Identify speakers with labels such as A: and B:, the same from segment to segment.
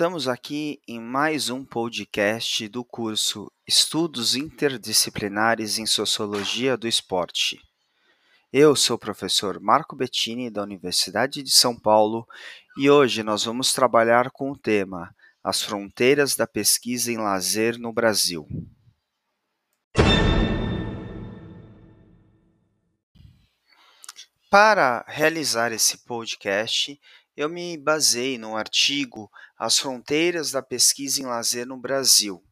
A: Estamos aqui em mais um podcast do curso Estudos Interdisciplinares em Sociologia do Esporte. Eu sou o professor Marco Bettini, da Universidade de São Paulo, e hoje nós vamos trabalhar com o tema As Fronteiras da Pesquisa em Lazer no Brasil. Para realizar esse podcast, eu me basei no artigo As Fronteiras da Pesquisa em Lazer no Brasil,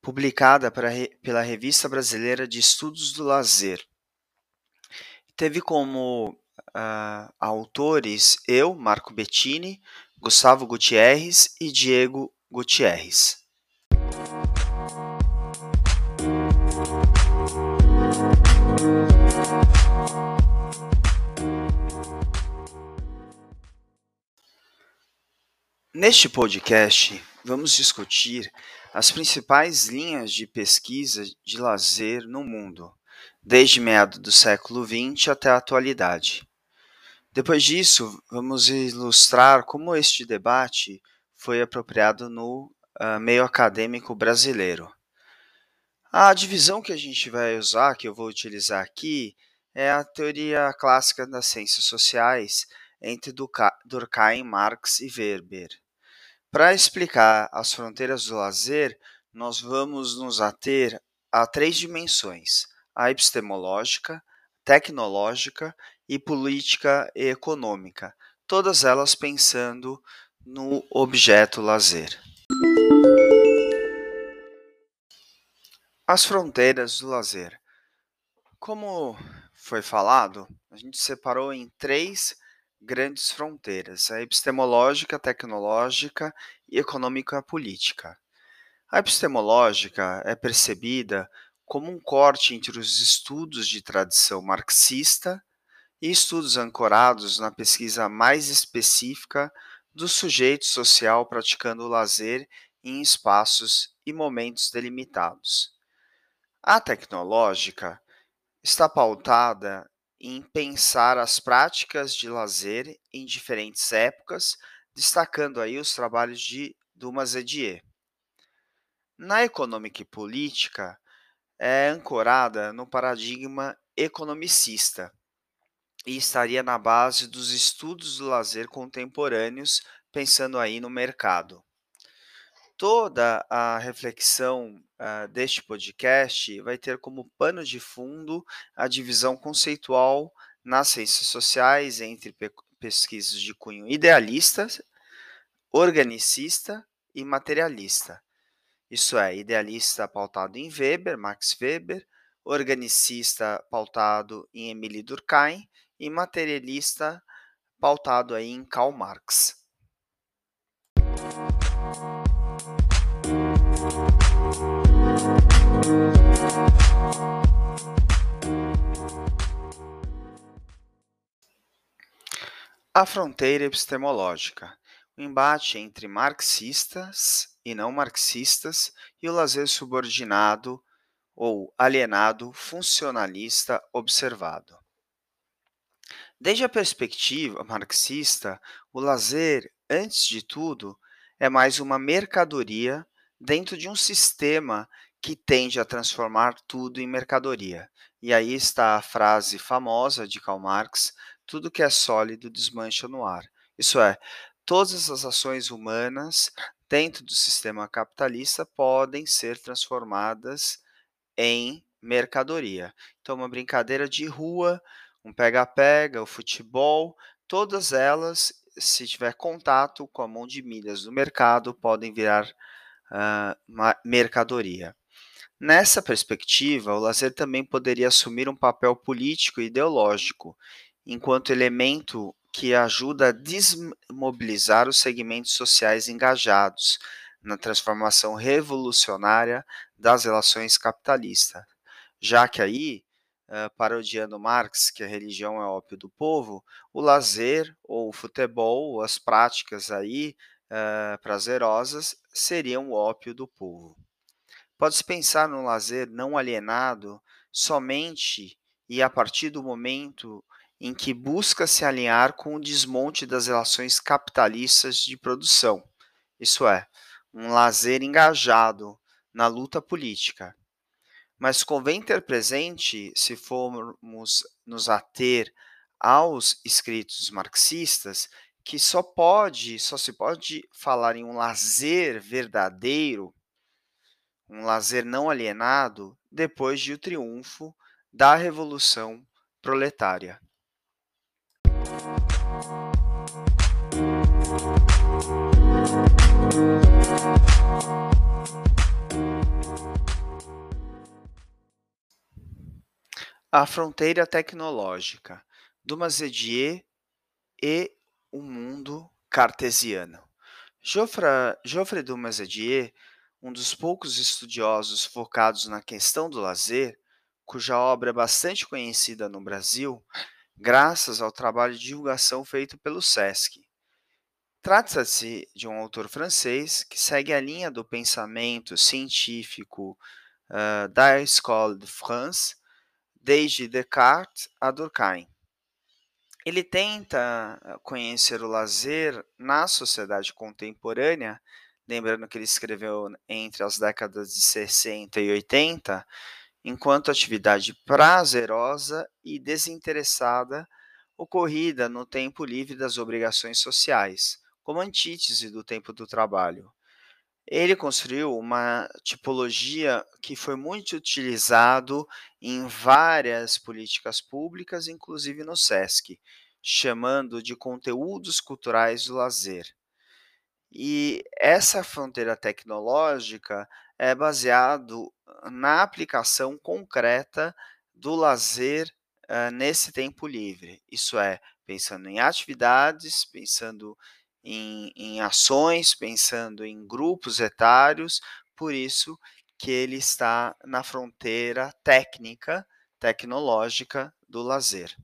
A: publicada pela Revista Brasileira de Estudos do Lazer. Teve como uh, autores eu, Marco Bettini, Gustavo Gutierrez e Diego Gutierrez. Neste podcast, vamos discutir as principais linhas de pesquisa de lazer no mundo, desde meados do século XX até a atualidade. Depois disso, vamos ilustrar como este debate foi apropriado no uh, meio acadêmico brasileiro. A divisão que a gente vai usar, que eu vou utilizar aqui, é a teoria clássica das ciências sociais entre Durkheim, Marx e Weber. Para explicar as fronteiras do lazer, nós vamos nos ater a três dimensões: a epistemológica, tecnológica e política e econômica, todas elas pensando no objeto lazer. As fronteiras do lazer. Como foi falado, a gente separou em três grandes fronteiras: a epistemológica, tecnológica e econômica política. A epistemológica é percebida como um corte entre os estudos de tradição marxista e estudos ancorados na pesquisa mais específica do sujeito social praticando o lazer em espaços e momentos delimitados. A tecnológica está pautada em pensar as práticas de lazer em diferentes épocas, destacando aí os trabalhos de Dumas Edier. Na econômica e política, é ancorada no paradigma economicista e estaria na base dos estudos do lazer contemporâneos, pensando aí no mercado. Toda a reflexão uh, deste podcast vai ter como pano de fundo a divisão conceitual nas ciências sociais entre pe pesquisas de cunho idealista, organicista e materialista. Isso é, idealista pautado em Weber, Max Weber, organicista pautado em Emile Durkheim e materialista pautado aí em Karl Marx. A fronteira epistemológica. O embate entre marxistas e não marxistas e o lazer subordinado ou alienado funcionalista observado. Desde a perspectiva marxista, o lazer, antes de tudo, é mais uma mercadoria dentro de um sistema que tende a transformar tudo em mercadoria. E aí está a frase famosa de Karl Marx: tudo que é sólido desmancha no ar. Isso é, todas as ações humanas dentro do sistema capitalista podem ser transformadas em mercadoria. Então, uma brincadeira de rua, um pega-pega, o futebol, todas elas, se tiver contato com a mão de milhas do mercado, podem virar uh, mercadoria. Nessa perspectiva, o lazer também poderia assumir um papel político e ideológico, enquanto elemento que ajuda a desmobilizar os segmentos sociais engajados na transformação revolucionária das relações capitalistas, já que aí, parodiando Marx, que a religião é ópio do povo, o lazer ou o futebol, as práticas aí prazerosas, seriam o ópio do povo. Pode-se pensar no lazer não alienado somente e a partir do momento em que busca se alinhar com o desmonte das relações capitalistas de produção, isso é, um lazer engajado na luta política. Mas convém ter presente, se formos nos ater aos escritos marxistas, que só pode, só se pode falar em um lazer verdadeiro, um lazer não alienado, depois de o triunfo da revolução proletária. A fronteira tecnológica, Dumas Edier e o mundo cartesiano. Geoffrey Dumas Edier, um dos poucos estudiosos focados na questão do lazer, cuja obra é bastante conhecida no Brasil, graças ao trabalho de divulgação feito pelo SESC. Trata-se de um autor francês que segue a linha do pensamento científico uh, da Escola de France, desde Descartes a Durkheim. Ele tenta conhecer o lazer na sociedade contemporânea, lembrando que ele escreveu entre as décadas de 60 e 80, enquanto atividade prazerosa e desinteressada ocorrida no tempo livre das obrigações sociais, como antítese do tempo do trabalho. Ele construiu uma tipologia que foi muito utilizado em várias políticas públicas, inclusive no SESC, chamando de conteúdos culturais do lazer. E essa fronteira tecnológica é baseado na aplicação concreta do lazer uh, nesse tempo livre. Isso é, pensando em atividades, pensando em, em ações, pensando em grupos etários, por isso que ele está na fronteira técnica, tecnológica do lazer.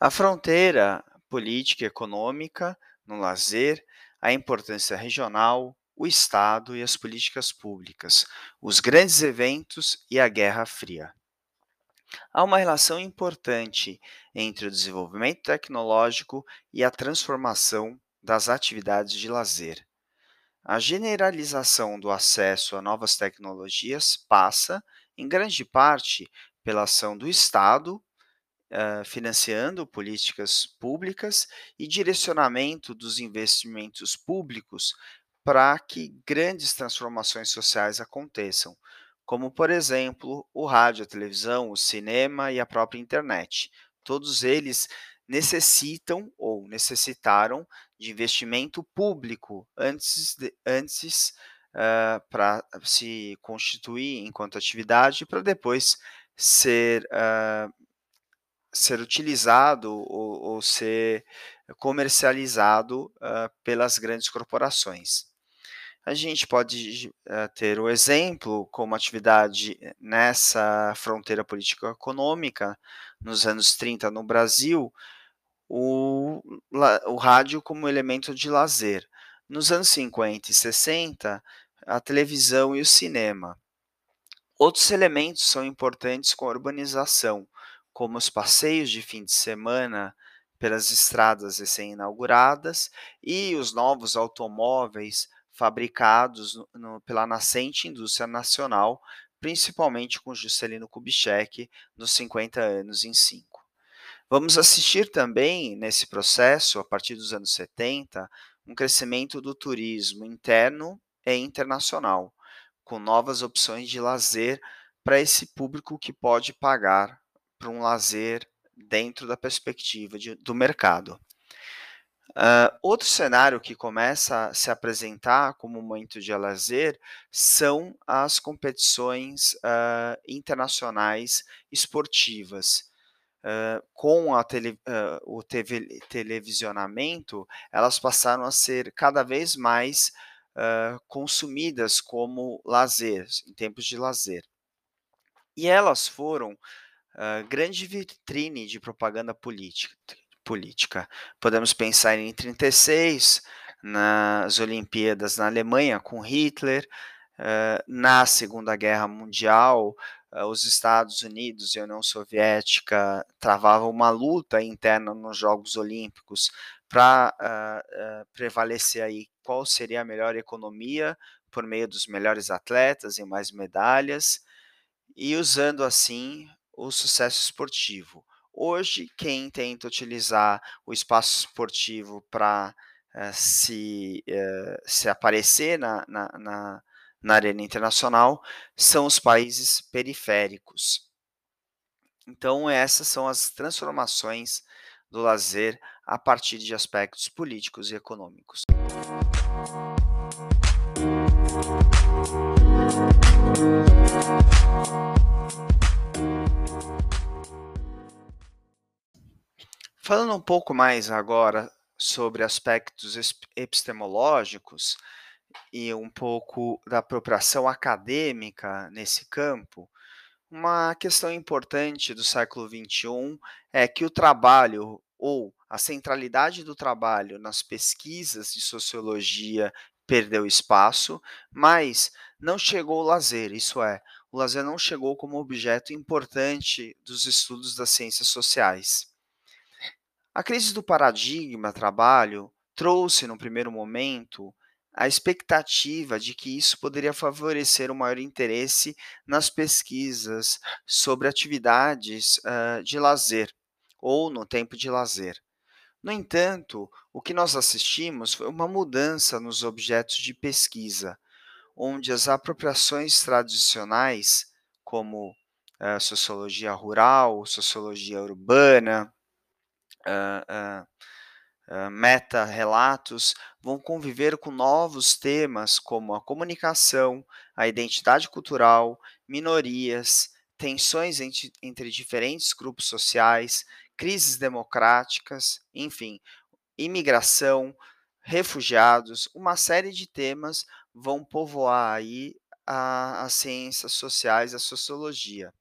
A: A fronteira política e econômica no lazer, a importância regional, o Estado e as políticas públicas, os grandes eventos e a Guerra Fria. Há uma relação importante entre o desenvolvimento tecnológico e a transformação das atividades de lazer. A generalização do acesso a novas tecnologias passa, em grande parte, pela ação do Estado uh, financiando políticas públicas e direcionamento dos investimentos públicos para que grandes transformações sociais aconteçam, como, por exemplo, o rádio, a televisão, o cinema e a própria internet. Todos eles necessitam ou necessitaram de investimento público antes, antes uh, para se constituir enquanto atividade, para depois ser uh, ser utilizado ou, ou ser comercializado uh, pelas grandes corporações. A gente pode ter o exemplo como atividade nessa fronteira político-econômica, nos anos 30 no Brasil, o, o rádio como elemento de lazer. Nos anos 50 e 60, a televisão e o cinema. Outros elementos são importantes com a urbanização, como os passeios de fim de semana pelas estradas recém-inauguradas e os novos automóveis fabricados no, no, pela nascente indústria nacional, principalmente com Juscelino Kubitschek nos 50 anos em 5. Vamos assistir também nesse processo, a partir dos anos 70, um crescimento do turismo interno e internacional, com novas opções de lazer para esse público que pode pagar para um lazer dentro da perspectiva de, do mercado. Uh, outro cenário que começa a se apresentar como momento de lazer são as competições uh, internacionais esportivas. Uh, com tele, o TV, televisionamento, elas passaram a ser cada vez mais consumidas como lazer, em tempos de lazer. E elas foram uh, grande vitrine de propaganda política, política. Podemos pensar em 36, nas Olimpíadas na Alemanha com Hitler, uh, na Segunda Guerra Mundial, uh, os Estados Unidos e a União Soviética travavam uma luta interna nos Jogos Olímpicos para uh, prevalecer aí qual seria a melhor economia por meio dos melhores atletas e mais medalhas, e usando assim o sucesso esportivo. Hoje, quem tenta utilizar o espaço esportivo para uh, se, uh, se aparecer na, na, na, na arena internacional são os países periféricos. Então, essas são as transformações do lazer a partir de aspectos políticos e econômicos. Falando um pouco mais agora sobre aspectos epistemológicos e um pouco da apropriação acadêmica nesse campo, uma questão importante do século XXI é que o trabalho ou a centralidade do trabalho nas pesquisas de sociologia perdeu espaço, mas não chegou o lazer, isso é, o lazer não chegou como objeto importante dos estudos das ciências sociais. A crise do paradigma trabalho trouxe, no primeiro momento, a expectativa de que isso poderia favorecer um maior interesse nas pesquisas sobre atividades uh, de lazer ou no tempo de lazer. No entanto, o que nós assistimos foi uma mudança nos objetos de pesquisa, onde as apropriações tradicionais, como uh, sociologia rural, sociologia urbana, uh, meta-relatos vão conviver com novos temas como a comunicação, a identidade cultural, minorias, tensões entre, entre diferentes grupos sociais, crises democráticas, enfim, imigração, refugiados, uma série de temas vão povoar aí as ciências sociais, a sociologia.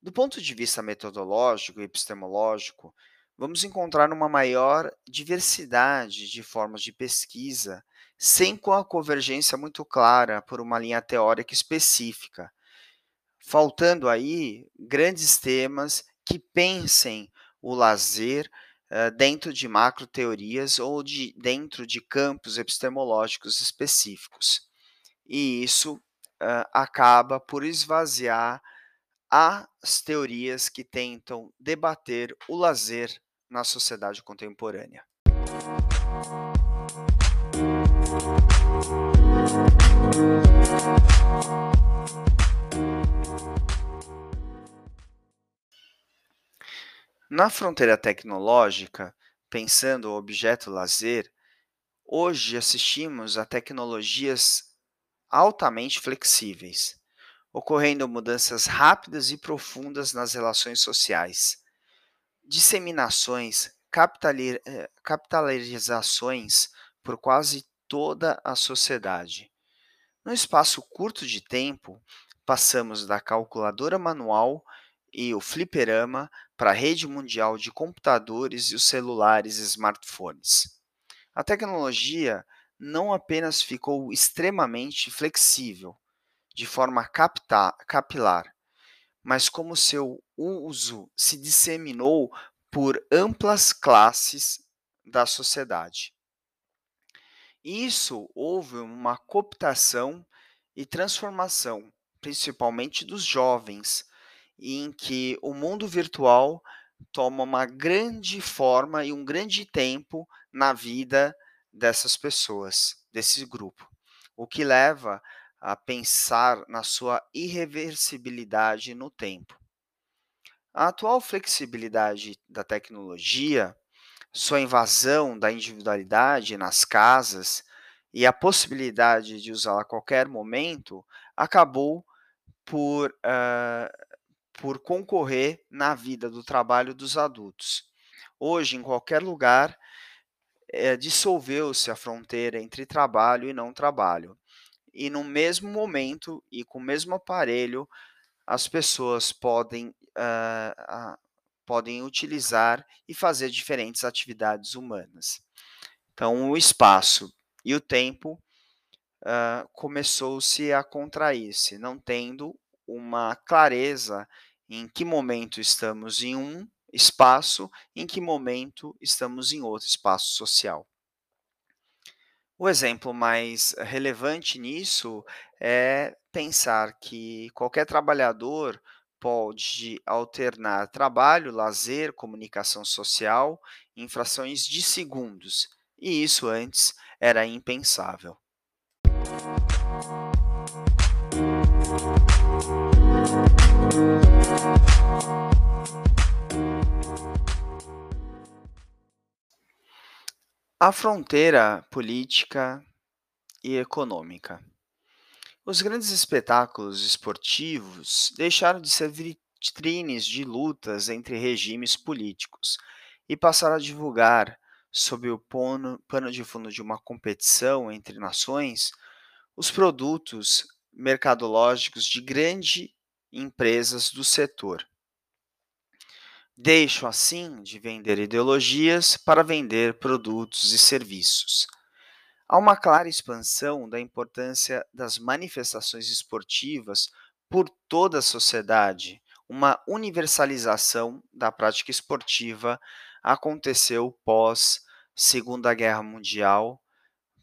A: Do ponto de vista metodológico e epistemológico, vamos encontrar uma maior diversidade de formas de pesquisa, sem com a convergência muito clara por uma linha teórica específica, faltando aí grandes temas que pensem o lazer uh, dentro de macro teorias ou de, dentro de campos epistemológicos específicos. E isso uh, acaba por esvaziar as teorias que tentam debater o lazer na sociedade contemporânea. Na fronteira tecnológica, pensando o objeto lazer, hoje assistimos a tecnologias altamente flexíveis, ocorrendo mudanças rápidas e profundas nas relações sociais disseminações, eh, capitalizações por quase toda a sociedade. No espaço curto de tempo, passamos da calculadora manual e o fliperama para a rede mundial de computadores e os celulares e smartphones. A tecnologia não apenas ficou extremamente flexível, de forma capilar, mas como seu uso se disseminou por amplas classes da sociedade. Isso houve uma cooptação e transformação, principalmente dos jovens, em que o mundo virtual toma uma grande forma e um grande tempo na vida dessas pessoas, desse grupo, o que leva a pensar na sua irreversibilidade no tempo. A atual flexibilidade da tecnologia, sua invasão da individualidade nas casas e a possibilidade de usá-la a qualquer momento acabou por, uh, por concorrer na vida do trabalho dos adultos. Hoje, em qualquer lugar, é, dissolveu-se a fronteira entre trabalho e não trabalho e no mesmo momento e com o mesmo aparelho as pessoas podem uh, uh, podem utilizar e fazer diferentes atividades humanas. Então, o espaço e o tempo uh, começou-se a contrair-se, não tendo uma clareza em que momento estamos em um espaço, em que momento estamos em outro espaço social. O exemplo mais relevante nisso é pensar que qualquer trabalhador pode alternar trabalho, lazer, comunicação social em frações de segundos, e isso antes era impensável. A fronteira política e econômica. Os grandes espetáculos esportivos deixaram de ser vitrines de lutas entre regimes políticos e passaram a divulgar, sob o pano, pano de fundo de uma competição entre nações, os produtos mercadológicos de grandes empresas do setor. Deixam assim de vender ideologias para vender produtos e serviços. Há uma clara expansão da importância das manifestações esportivas por toda a sociedade. Uma universalização da prática esportiva aconteceu pós Segunda Guerra Mundial,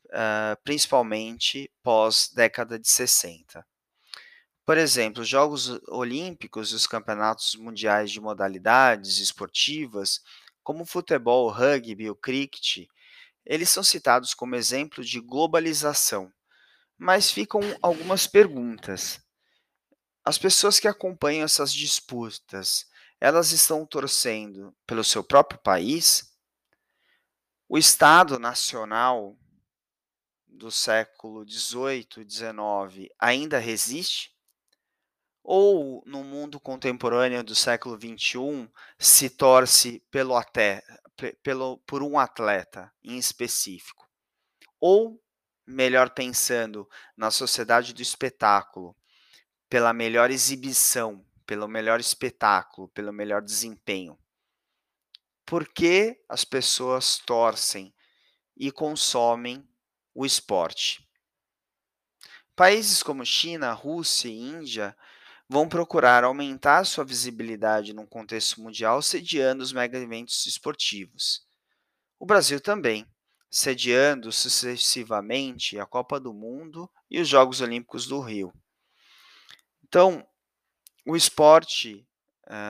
A: uh, principalmente pós década de 60. Por exemplo, os Jogos Olímpicos e os Campeonatos Mundiais de Modalidades Esportivas, como o futebol, o rugby, o cricket, eles são citados como exemplo de globalização. Mas ficam algumas perguntas. As pessoas que acompanham essas disputas, elas estão torcendo pelo seu próprio país? O Estado Nacional do século XVIII e XIX ainda resiste? Ou no mundo contemporâneo do século XXI se torce pelo até, pelo, por um atleta em específico. Ou, melhor pensando, na sociedade do espetáculo, pela melhor exibição, pelo melhor espetáculo, pelo melhor desempenho. Por que as pessoas torcem e consomem o esporte? Países como China, Rússia e Índia vão procurar aumentar sua visibilidade no contexto mundial sediando os mega eventos esportivos. O Brasil também, sediando sucessivamente a Copa do Mundo e os Jogos Olímpicos do Rio. Então, o esporte,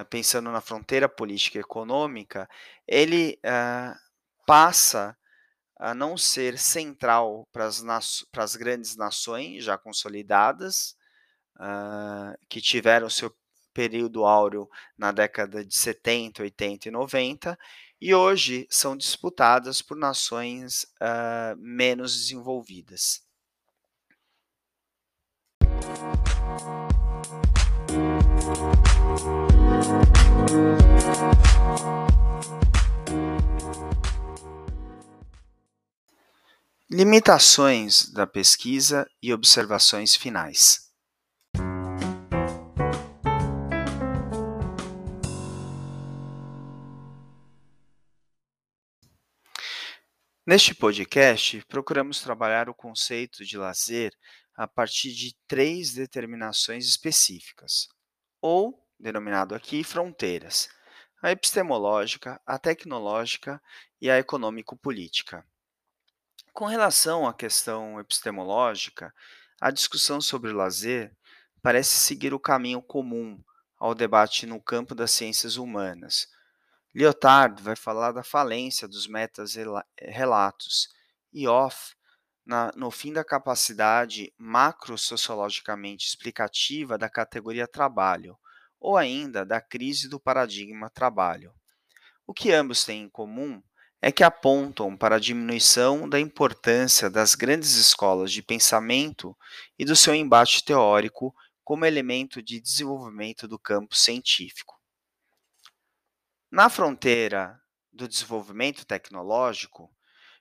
A: pensando na fronteira política e econômica, ele passa a não ser central para as grandes nações já consolidadas, uh, que tiveram seu período áureo na década de 70, 80 e 90, e hoje são disputadas por nações uh, menos desenvolvidas. Limitações da pesquisa e observações finais. Neste podcast, procuramos trabalhar o conceito de lazer a partir de três determinações específicas, ou, denominado aqui, fronteiras: a epistemológica, a tecnológica e a econômico-política. Com relação à questão epistemológica, a discussão sobre o lazer parece seguir o caminho comum ao debate no campo das ciências humanas, Lyotard vai falar da falência dos meta-relatos e Off na, no fim da capacidade macro-sociologicamente explicativa da categoria trabalho, ou ainda da crise do paradigma trabalho. O que ambos têm em comum é que apontam para a diminuição da importância das grandes escolas de pensamento e do seu embate teórico como elemento de desenvolvimento do campo científico. Na fronteira do desenvolvimento tecnológico,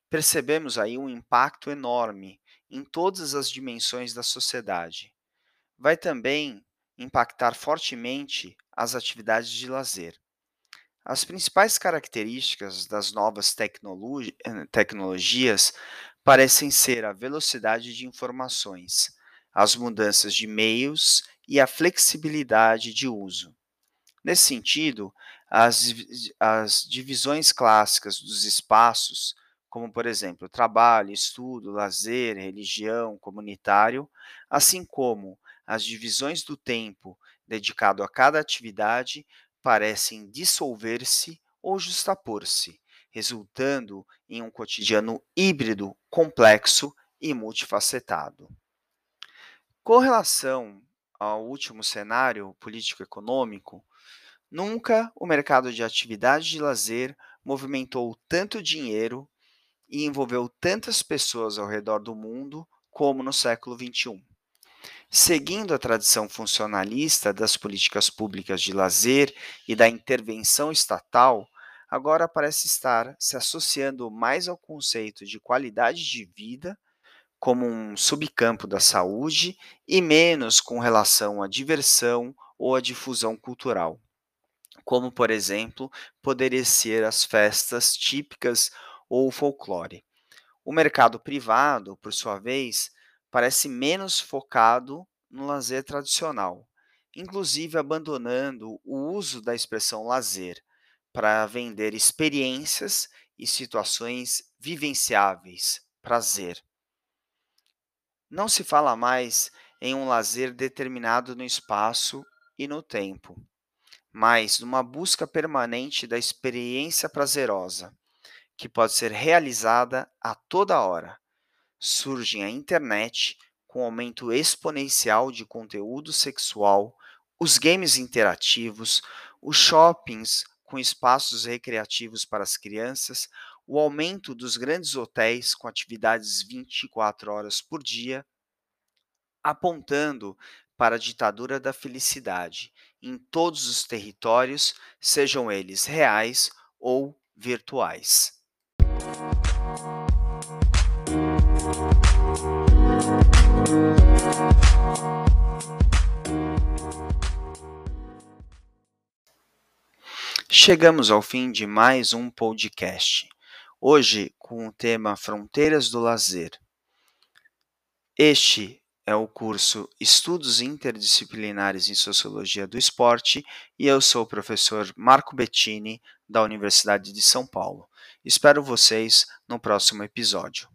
A: percebemos aí um impacto enorme em todas as dimensões da sociedade. Vai também impactar fortemente as atividades de lazer. As principais características das novas tecnologi tecnologias parecem ser a velocidade de informações, as mudanças de meios e a flexibilidade de uso. Nesse sentido, as, as divisões clássicas dos espaços, como por exemplo trabalho, estudo, lazer, religião, comunitário, assim como as divisões do tempo dedicado a cada atividade, parecem dissolver-se ou justapor-se, resultando em um cotidiano híbrido, complexo e multifacetado. Com relação ao último cenário político-econômico, nunca o mercado de atividade de lazer movimentou tanto dinheiro e envolveu tantas pessoas ao redor do mundo como no século XXI. Seguindo a tradição funcionalista das políticas públicas de lazer e da intervenção estatal, agora parece estar se associando mais ao conceito de qualidade de vida como um subcampo da saúde e menos com relação à diversão ou à difusão cultural, como, por exemplo, poderia ser as festas típicas ou o folclore. O mercado privado, por sua vez, parece menos focado no lazer tradicional, inclusive abandonando o uso da expressão lazer para vender experiências e situações vivenciáveis, prazer. Não se fala mais em um lazer determinado no espaço e no tempo, mas numa busca permanente da experiência prazerosa, que pode ser realizada a toda hora. Surge a internet com aumento exponencial de conteúdo sexual, os games interativos, os shoppings com espaços recreativos para as crianças, o aumento dos grandes hotéis com atividades 24 horas por dia, apontando para a ditadura da felicidade em todos os territórios, sejam eles reais ou virtuais. Chegamos ao fim de mais um podcast hoje com o tema Fronteiras do Lazer. Este é o curso Estudos Interdisciplinares em Sociologia do Esporte e eu sou o professor Marco Bettini, da Universidade de São Paulo. Espero vocês no próximo episódio.